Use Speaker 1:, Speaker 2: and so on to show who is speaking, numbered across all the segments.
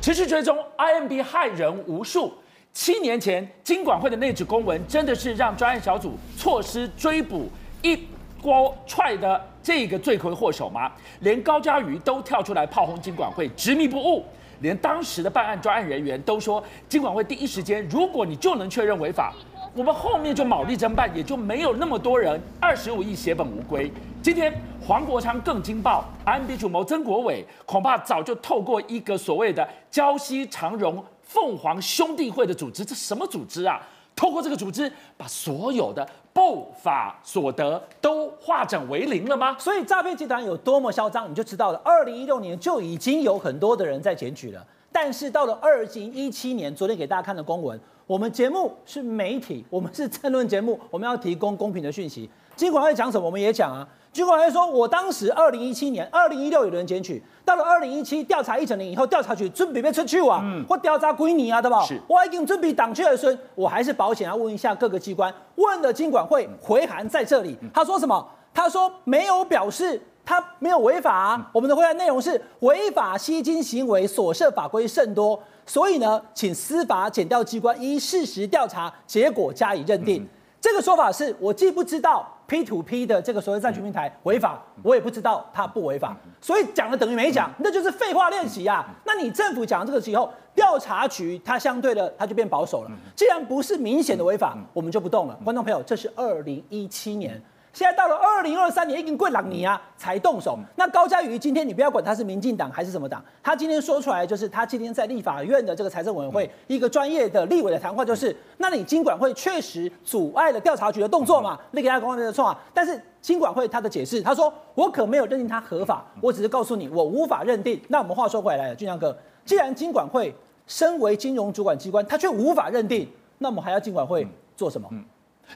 Speaker 1: 持续追踪 IMB 害人无数。七年前，金管会的那纸公文，真的是让专案小组错失追捕一锅踹的这个罪魁祸首吗？连高嘉瑜都跳出来炮轰金管会执迷不悟，连当时的办案专案人员都说，金管会第一时间，如果你就能确认违法，我们后面就卯力争办，也就没有那么多人二十五亿血本无归。今天黄国昌更惊爆，IMB 主谋曾国伟恐怕早就透过一个所谓的礁溪长荣凤凰兄弟会的组织，这什么组织啊？透过这个组织，把所有的不法所得都化整为零了吗？
Speaker 2: 所以诈骗集团有多么嚣张，你就知道了。二零一六年就已经有很多的人在检举了，但是到了二零一七年，昨天给大家看的公文。我们节目是媒体，我们是政论节目，我们要提供公平的讯息。金管会讲什么，我们也讲啊。金管会说，我当时二零一七年、二零一六有人检举，到了二零一七调查一整年以后，调查局准备被出去啊，或调查归你啊，对吧？是，我已经准备挡去了，所以我还是保险要问一下各个机关。问了金管会回函在这里，他说什么？他说没有表示。他没有违法啊，我们的回答内容是违法吸金行为所涉法规甚多，所以呢，请司法检调机关依事实调查结果加以认定。这个说法是我既不知道 P to P 的这个所谓债权平台违法，我也不知道它不违法，所以讲了等于没讲，那就是废话练习啊。那你政府讲这个时候，调查局它相对的它就变保守了。既然不是明显的违法，我们就不动了。观众朋友，这是二零一七年。现在到了二零二三年，已经过两年啊，才动手。那高嘉瑜今天你不要管他是民进党还是什么党，他今天说出来就是他今天在立法院的这个财政委员会一个专业的立委的谈话，就是那你金管会确实阻碍了调查局的动作嘛？你给他公开的错啊。但是金管会他的解释，他说我可没有认定他合法，我只是告诉你我无法认定。那我们话说回来了，俊亮哥，既然金管会身为金融主管机关，他却无法认定，那我们还要金管会做什么？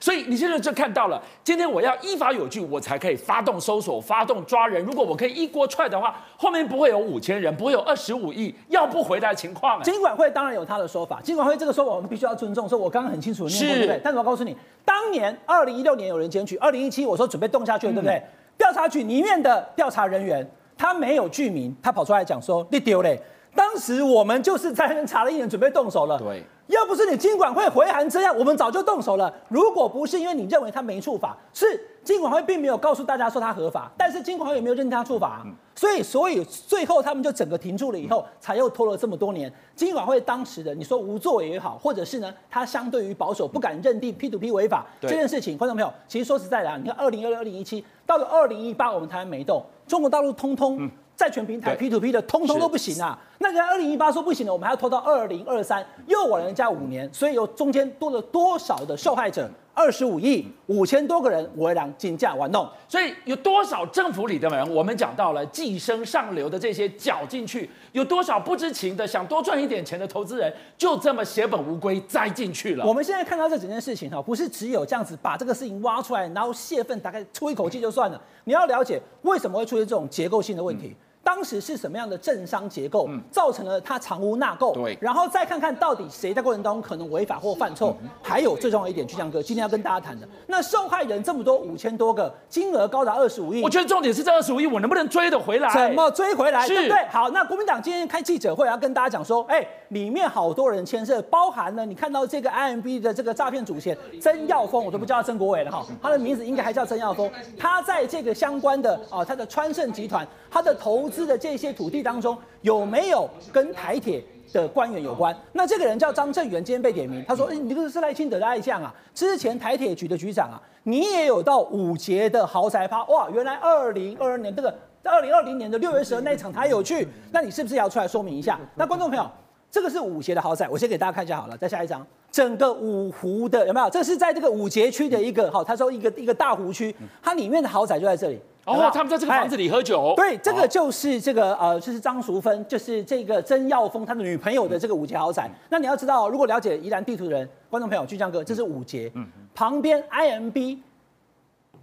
Speaker 1: 所以你现在就看到了，今天我要依法有据，我才可以发动搜索、发动抓人。如果我可以一锅踹的话，后面不会有五千人，不会有二十五亿要不回来的情况。
Speaker 2: 金管会当然有他的说法，金管会这个说法我们必须要尊重。说我刚刚很清楚念过，对不对？但是我告诉你，当年二零一六年有人检举，二零一七我说准备动下去了，对不对？调查局里面的调查人员他没有具名，他跑出来讲说你丢嘞。当时我们就是在查了一年，准备动手了。
Speaker 1: 对。
Speaker 2: 要不是你金管会回函这样，我们早就动手了。如果不是因为你认为他没触法，是金管会并没有告诉大家说他合法，但是金管会有没有认定他触法？嗯、所以，所以最后他们就整个停住了，以后才又拖了这么多年。金管会当时的你说无作为也好，或者是呢，他相对于保守，不敢认定 P to P 违法这件事情，观众朋友，其实说实在的，你看二零二六、二零一七到了二零一八，我们台湾没动，中国大陆通通。嗯债权平台 P to P 的通通都不行啊！那个二零一八说不行了，我们还要拖到二零二三，又晚人家五年，所以有中间多了多少的受害者？二十五亿五千多个人为两竞价玩弄，
Speaker 1: 所以有多少政府里的人？我们讲到了寄生上流的这些搅进去，有多少不知情的想多赚一点钱的投资人，就这么血本无归栽进去了。
Speaker 2: 我们现在看到这整件事情哈，不是只有这样子把这个事情挖出来，然后泄愤，大概出一口气就算了。你要了解为什么会出现这种结构性的问题。嗯当时是什么样的政商结构，造成了他藏污纳垢？对，然后再看看到底谁在过程当中可能违法或犯错？还有最重要一点，巨匠哥今天要跟大家谈的，那受害人这么多，五千多个，金额高达二十五亿。
Speaker 1: 我觉得重点是这二十五亿，我能不能追得回来？
Speaker 2: 怎么追回来？对不对？好，那国民党今天开记者会要跟大家讲说，哎，里面好多人牵涉，包含了你看到这个 IMB 的这个诈骗主嫌曾耀峰，我都不叫他曾国伟了哈，他的名字应该还叫曾耀峰，他在这个相关的啊，他的川盛集团，他的投资的这些土地当中有没有跟台铁的官员有关？那这个人叫张正元，今天被点名。他说：“哎，你这个是赖清德的爱将啊！之前台铁局的局长啊，你也有到五节的豪宅趴哇！原来二零二二年这个在二零二零年的六月十二那一场他有去，那你是不是要出来说明一下？那观众朋友，这个是五节的豪宅，我先给大家看一下好了。再下一张，整个五湖的有没有？这是在这个五节区的一个好，他说一个一个大湖区，它里面的豪宅就在这里。”
Speaker 1: 哦，他们在这个房子里喝酒。
Speaker 2: 对，这个就是这个呃，就是张淑芬，就是这个曾耀峰他的女朋友的这个五节豪宅。那你要知道，如果了解宜兰地图的人，观众朋友，巨匠哥，这是五节，嗯，旁边 IMB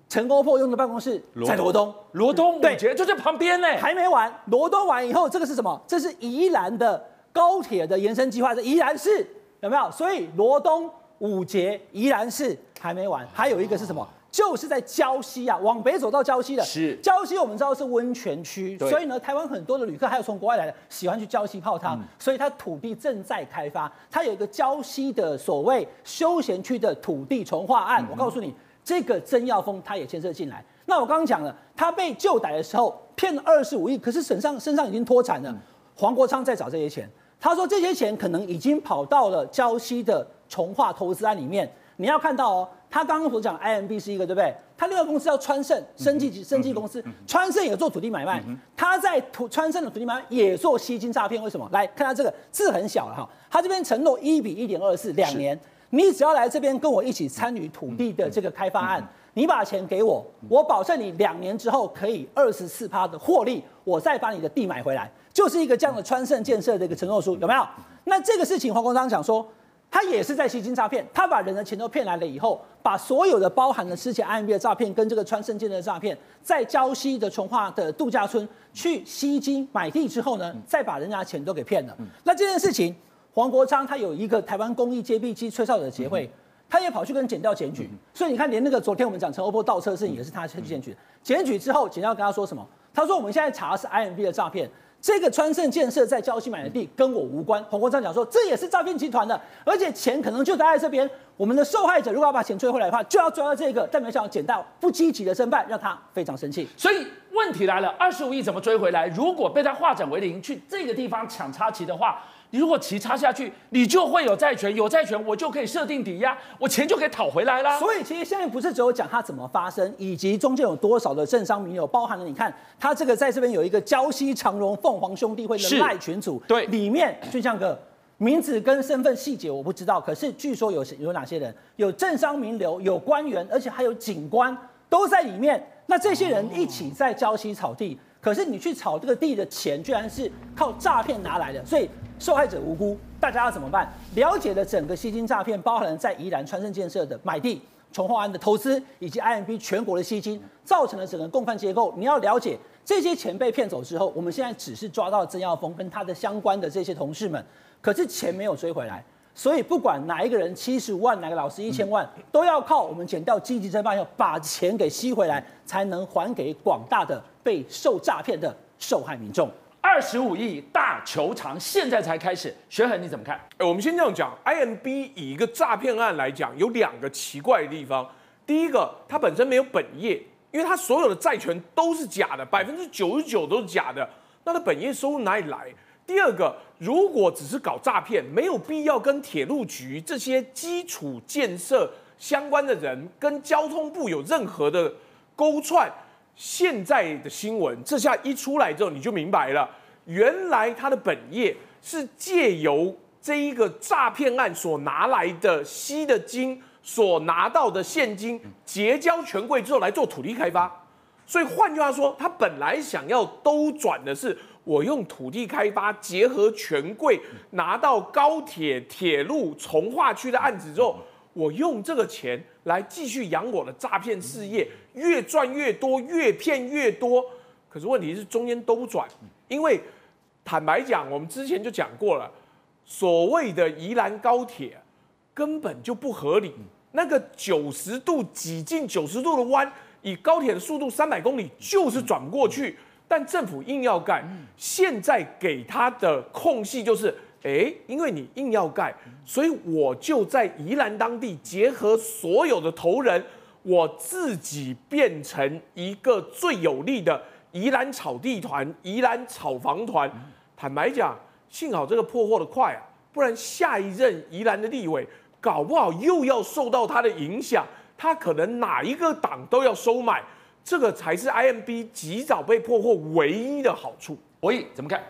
Speaker 2: 陈国破用的办公室在罗东，
Speaker 1: 罗东五节就在旁边呢。
Speaker 2: 还没完，罗东完以后，这个是什么？这是宜兰的高铁的延伸计划，是宜兰市有没有？所以罗东五节宜兰市还没完，还有一个是什么？就是在礁溪啊，往北走到礁溪的。
Speaker 1: 是
Speaker 2: 礁溪，我们知道是温泉
Speaker 1: 区，
Speaker 2: 所以呢，台湾很多的旅客还有从国外来的，喜欢去礁溪泡汤，
Speaker 1: 嗯、
Speaker 2: 所以它土地正在开发，它有一个礁溪的所谓休闲区的土地重划案。嗯、我告诉你，这个曾耀峰他也牵涉进来。那我刚刚讲了，他被就逮的时候骗了二十五亿，可是身上身上已经脱产了。嗯、黄国昌在找这些钱，他说这些钱可能已经跑到了礁溪的从化投资案里面。你要看到哦。他刚刚所讲，IMB 是一个对不对？他另外公司叫川盛生技生技公司，川盛也做土地买卖，他在土川盛的土地买卖也做吸金诈骗。为什么？来看他这个字很小了哈，他这边承诺一比一点二四两年，你只要来这边跟我一起参与土地的这个开发案，你把钱给我，我保证你两年之后可以二十四趴的获利，我再把你的地买回来，就是一个这样的川盛建设的一个承诺书，有没有？那这个事情黄国昌讲说。他也是在吸金诈骗，他把人的钱都骗来了以后，把所有的包含了之前 IMB 的诈骗跟这个川盛建设的诈骗，在礁溪的从化的度假村去吸金买地之后呢，再把人家钱都给骗了。那这件事情，黄国昌他有一个台湾公益接臂机吹哨者协会，他也跑去跟检调检举，所以你看，连那个昨天我们讲陈欧波倒车事情也是他去检举，检举之后，检调跟他说什么？他说我们现在查的是 IMB 的诈骗。这个川盛建设在礁溪买的地跟我无关。黄国昌讲说，这也是诈骗集团的，而且钱可能就待在这边。我们的受害者如果要把钱追回来的话，就要抓到这个。但没想到捡到不积极的侦办，让他非常生气。
Speaker 1: 所以问题来了，二十五亿怎么追回来？如果被他化整为零，去这个地方抢插旗的话。你如果棋插下去，你就会有债权，有债权我就可以设定抵押，我钱就可以讨回来啦。
Speaker 2: 所以其实现在不是只有讲它怎么发生，以及中间有多少的政商名流，包含了你看他这个在这边有一个胶西长荣凤凰兄弟会的赖群组，
Speaker 1: 对，
Speaker 2: 里面就像个名字跟身份细节我不知道，可是据说有有哪些人，有政商名流，有官员，而且还有警官都在里面。那这些人一起在礁溪炒地，可是你去炒这个地的钱，居然是靠诈骗拿来的，所以。受害者无辜，大家要怎么办？了解了整个吸金诈骗，包含了在宜兰川盛建设的买地、重划案的投资，以及 IMB 全国的吸金，造成了整个共犯结构。你要了解这些钱被骗走之后，我们现在只是抓到曾耀峰跟他的相关的这些同事们，可是钱没有追回来。所以不管哪一个人七十五万，哪个老师一千万，都要靠我们剪掉积极侦办，要把钱给吸回来，才能还给广大的被受诈骗的受害民众。
Speaker 1: 二十五亿大求偿，现在才开始。学恒你怎么看？
Speaker 3: 哎，我们先这样讲，IMB 以一个诈骗案来讲，有两个奇怪的地方。第一个，它本身没有本业，因为它所有的债权都是假的，百分之九十九都是假的。那它本业收入哪里来？第二个，如果只是搞诈骗，没有必要跟铁路局这些基础建设相关的人跟交通部有任何的勾串。现在的新闻，这下一出来之后，你就明白了，原来他的本业是借由这一个诈骗案所拿来的吸的金，所拿到的现金结交权贵之后来做土地开发。所以换句话说，他本来想要兜转的是，我用土地开发结合权贵拿到高铁、铁路、从化区的案子之后。我用这个钱来继续养我的诈骗事业，越赚越多，越骗越多。可是问题是中间都不转，因为坦白讲，我们之前就讲过了，所谓的宜兰高铁根本就不合理。那个九十度挤进九十度的弯，以高铁的速度三百公里就是转不过去，但政府硬要干。现在给他的空隙就是。哎，因为你硬要盖，所以我就在宜兰当地结合所有的头人，我自己变成一个最有力的宜兰炒地团、宜兰炒房团。坦白讲，幸好这个破获的快啊，不然下一任宜兰的立委搞不好又要受到他的影响，他可能哪一个党都要收买，这个才是 IMB 及早被破获唯一的好处。
Speaker 1: 博弈怎么看？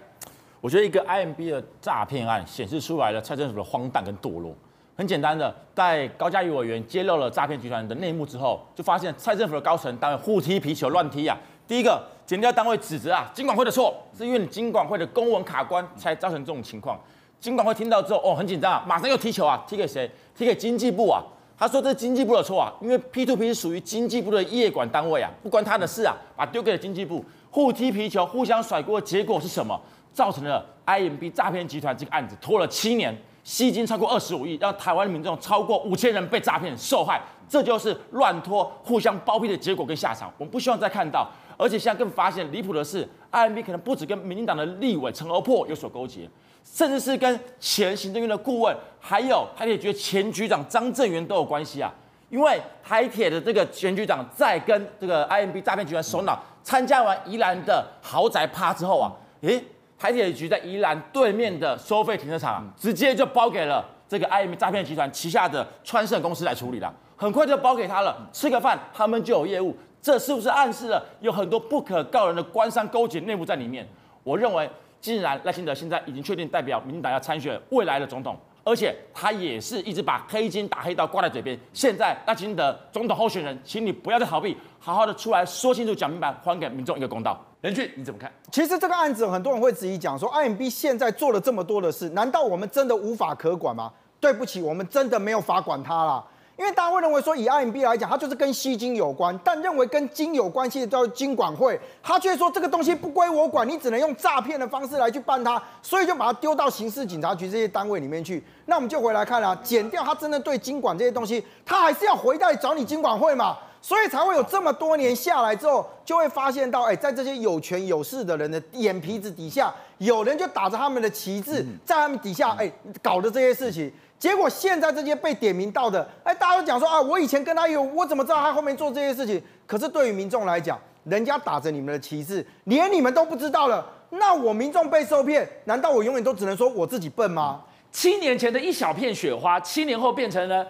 Speaker 4: 我觉得一个 IMB 的诈骗案显示出来了蔡政府的荒诞跟堕落。很简单的，在高嘉瑜委员揭露了诈骗集团的内幕之后，就发现蔡政府的高层单位互踢皮球、乱踢啊。第一个，检调单位指责啊，金管会的错，是因为你金管会的公文卡关才造成这种情况。金管会听到之后，哦，很紧张啊，马上又踢球啊，踢给谁？踢给经济部啊。他说这是经济部的错啊，因为 P2P 是属于经济部的业管单位啊，不关他的事啊，把丢给了经济部，互踢皮球、互相甩锅，结果是什么？造成了 IMB 诈骗集团这个案子拖了七年，吸金超过二十五亿，让台湾民众超过五千人被诈骗受害，这就是乱拖、互相包庇的结果跟下场。我们不希望再看到，而且现在更发现离谱的是，IMB 可能不止跟民进党的立委陈欧珀有所勾结，甚至是跟前行政院的顾问，还有台铁局前局长张正元都有关系啊。因为台铁的这个前局长在跟这个 IMB 诈骗集团首脑参加完宜兰的豪宅趴之后啊，诶，台铁局在宜兰对面的收费停车场直接就包给了这个 IMB 诈骗集团旗下的川盛公司来处理了，很快就包给他了，吃个饭他们就有业务，这是不是暗示了有很多不可告人的官商勾结内幕在里面？我认为，既然赖清德现在已经确定代表民进党要参选未来的总统。而且他也是一直把黑金打黑道挂在嘴边。现在赖清德总统候选人，请你不要再逃避，好好的出来说清楚、讲明白，还给民众一个公道。任俊，你怎么看？
Speaker 5: 其实这个案子很多人会质疑讲说，IMB 现在做了这么多的事，难道我们真的无法可管吗？对不起，我们真的没有法管他啦。因为大家会认为说，以 IMB 来讲，它就是跟吸金有关，但认为跟金有关系的叫金管会，他却说这个东西不归我管，你只能用诈骗的方式来去办它，所以就把它丢到刑事警察局这些单位里面去。那我们就回来看了，减掉他真的对金管这些东西，他还是要回来找你金管会嘛，所以才会有这么多年下来之后，就会发现到，哎，在这些有权有势的人的眼皮子底下，有人就打着他们的旗帜，在他们底下，哎，搞的这些事情。结果现在这些被点名到的，哎，大家都讲说啊，我以前跟他有，我怎么知道他后面做这些事情？可是对于民众来讲，人家打着你们的旗帜，连你们都不知道了，那我民众被受骗，难道我永远都只能说我自己笨吗？
Speaker 1: 七年前的一小片雪花，七年后变成了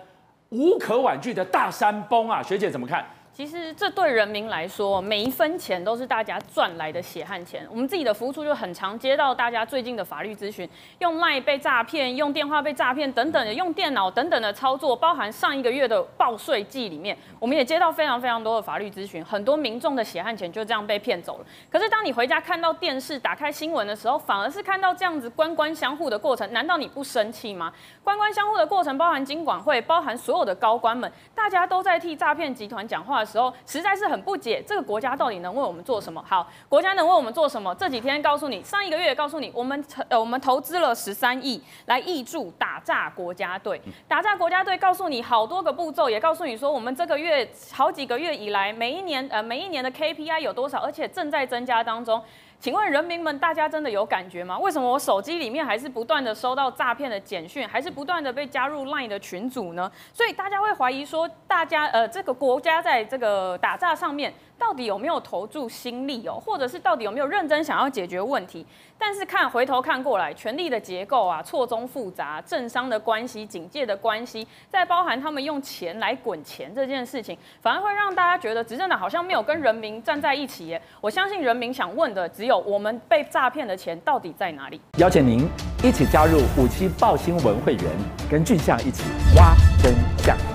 Speaker 1: 无可挽救的大山崩啊！学姐怎么看？
Speaker 6: 其实这对人民来说，每一分钱都是大家赚来的血汗钱。我们自己的服务处就很常接到大家最近的法律咨询，用 LINE 被诈骗，用电话被诈骗等等的，用电脑等等的操作，包含上一个月的报税季里面，我们也接到非常非常多的法律咨询，很多民众的血汗钱就这样被骗走了。可是当你回家看到电视、打开新闻的时候，反而是看到这样子官官相护的过程，难道你不生气吗？官官相护的过程，包含金管会，包含所有的高官们，大家都在替诈骗集团讲话的时候，实在是很不解，这个国家到底能为我们做什么？好，国家能为我们做什么？这几天告诉你，上一个月告诉你，我们呃我们投资了十三亿来挹注打炸国家队，打炸国家队告诉你好多个步骤，也告诉你说我们这个月好几个月以来，每一年呃每一年的 KPI 有多少，而且正在增加当中。请问人民们，大家真的有感觉吗？为什么我手机里面还是不断的收到诈骗的简讯，还是不断的被加入 LINE 的群组呢？所以大家会怀疑说，大家呃这个国家在这个打诈上面。到底有没有投注心力哦，或者是到底有没有认真想要解决问题？但是看回头看过来，权力的结构啊错综复杂，政商的关系、警界的关系，再包含他们用钱来滚钱这件事情，反而会让大家觉得执政党好像没有跟人民站在一起耶。我相信人民想问的只有我们被诈骗的钱到底在哪里？
Speaker 1: 邀请您一起加入五七报新闻会员，跟俊相一起挖真相。